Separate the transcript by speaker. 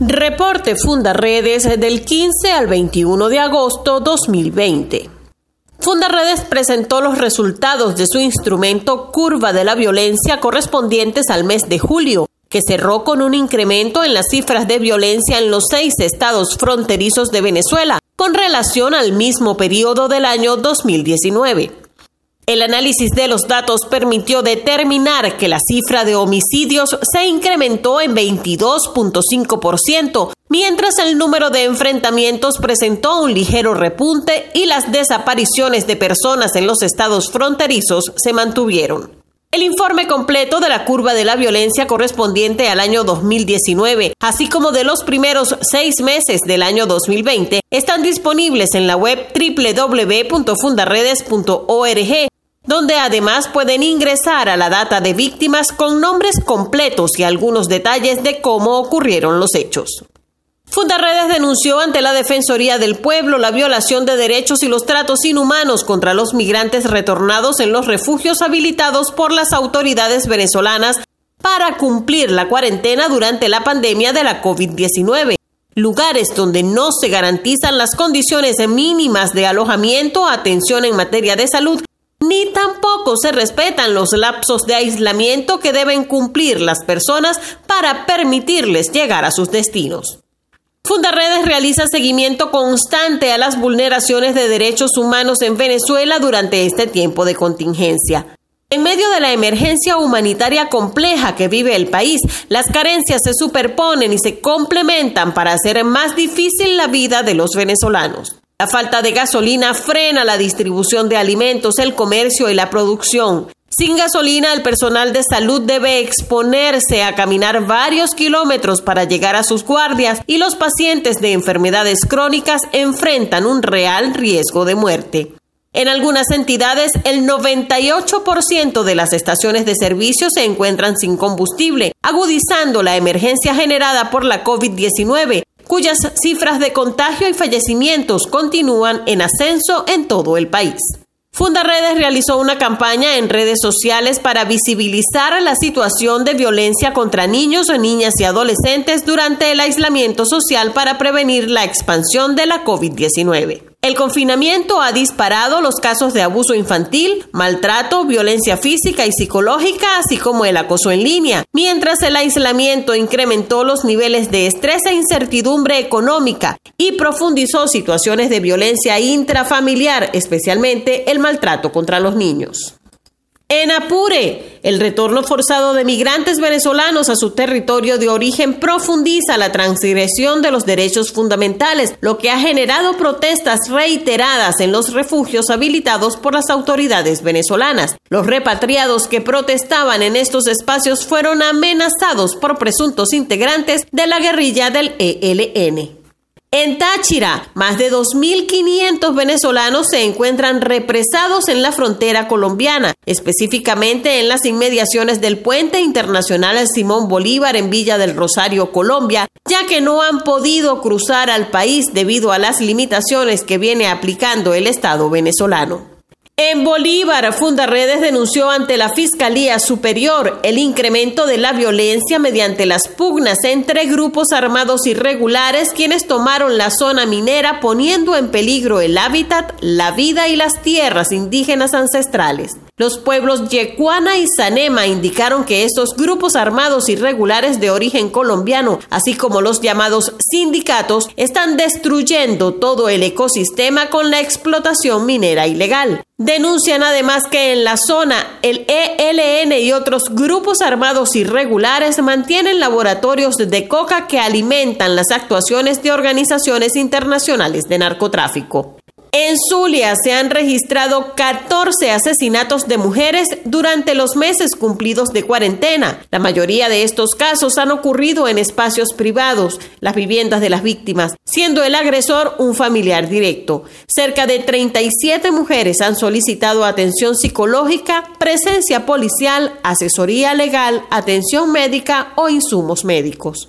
Speaker 1: Reporte Fundaredes del 15 al 21 de agosto 2020. Fundaredes presentó los resultados de su instrumento Curva de la Violencia correspondientes al mes de julio, que cerró con un incremento en las cifras de violencia en los seis estados fronterizos de Venezuela, con relación al mismo periodo del año 2019. El análisis de los datos permitió determinar que la cifra de homicidios se incrementó en 22.5%, mientras el número de enfrentamientos presentó un ligero repunte y las desapariciones de personas en los estados fronterizos se mantuvieron. El informe completo de la curva de la violencia correspondiente al año 2019, así como de los primeros seis meses del año 2020, están disponibles en la web www.fundaredes.org donde además pueden ingresar a la data de víctimas con nombres completos y algunos detalles de cómo ocurrieron los hechos. Fundaredes denunció ante la Defensoría del Pueblo la violación de derechos y los tratos inhumanos contra los migrantes retornados en los refugios habilitados por las autoridades venezolanas para cumplir la cuarentena durante la pandemia de la COVID-19 lugares donde no se garantizan las condiciones mínimas de alojamiento, atención en materia de salud ni tampoco se respetan los lapsos de aislamiento que deben cumplir las personas para permitirles llegar a sus destinos. Fundaredes realiza seguimiento constante a las vulneraciones de derechos humanos en Venezuela durante este tiempo de contingencia. En medio de la emergencia humanitaria compleja que vive el país, las carencias se superponen y se complementan para hacer más difícil la vida de los venezolanos. La falta de gasolina frena la distribución de alimentos, el comercio y la producción. Sin gasolina, el personal de salud debe exponerse a caminar varios kilómetros para llegar a sus guardias y los pacientes de enfermedades crónicas enfrentan un real riesgo de muerte. En algunas entidades, el 98% de las estaciones de servicio se encuentran sin combustible, agudizando la emergencia generada por la COVID-19, cuyas cifras de contagio y fallecimientos continúan en ascenso en todo el país. Fundaredes realizó una campaña en redes sociales para visibilizar la situación de violencia contra niños, niñas y adolescentes durante el aislamiento social para prevenir la expansión de la COVID-19. El confinamiento ha disparado los casos de abuso infantil, maltrato, violencia física y psicológica, así como el acoso en línea, mientras el aislamiento incrementó los niveles de estrés e incertidumbre económica y profundizó situaciones de violencia intrafamiliar, especialmente el maltrato contra los niños. En Apure, el retorno forzado de migrantes venezolanos a su territorio de origen profundiza la transgresión de los derechos fundamentales, lo que ha generado protestas reiteradas en los refugios habilitados por las autoridades venezolanas. Los repatriados que protestaban en estos espacios fueron amenazados por presuntos integrantes de la guerrilla del ELN. En Táchira, más de 2.500 venezolanos se encuentran represados en la frontera colombiana, específicamente en las inmediaciones del puente internacional Simón Bolívar en Villa del Rosario, Colombia, ya que no han podido cruzar al país debido a las limitaciones que viene aplicando el Estado venezolano. En Bolívar, Fundaredes denunció ante la Fiscalía Superior el incremento de la violencia mediante las pugnas entre grupos armados irregulares quienes tomaron la zona minera poniendo en peligro el hábitat, la vida y las tierras indígenas ancestrales. Los pueblos Yecuana y Sanema indicaron que estos grupos armados irregulares de origen colombiano, así como los llamados sindicatos, están destruyendo todo el ecosistema con la explotación minera ilegal. Denuncian además que en la zona el ELN y otros grupos armados irregulares mantienen laboratorios de coca que alimentan las actuaciones de organizaciones internacionales de narcotráfico. En Zulia se han registrado 14 asesinatos de mujeres durante los meses cumplidos de cuarentena. La mayoría de estos casos han ocurrido en espacios privados, las viviendas de las víctimas, siendo el agresor un familiar directo. Cerca de 37 mujeres han solicitado atención psicológica, presencia policial, asesoría legal, atención médica o insumos médicos.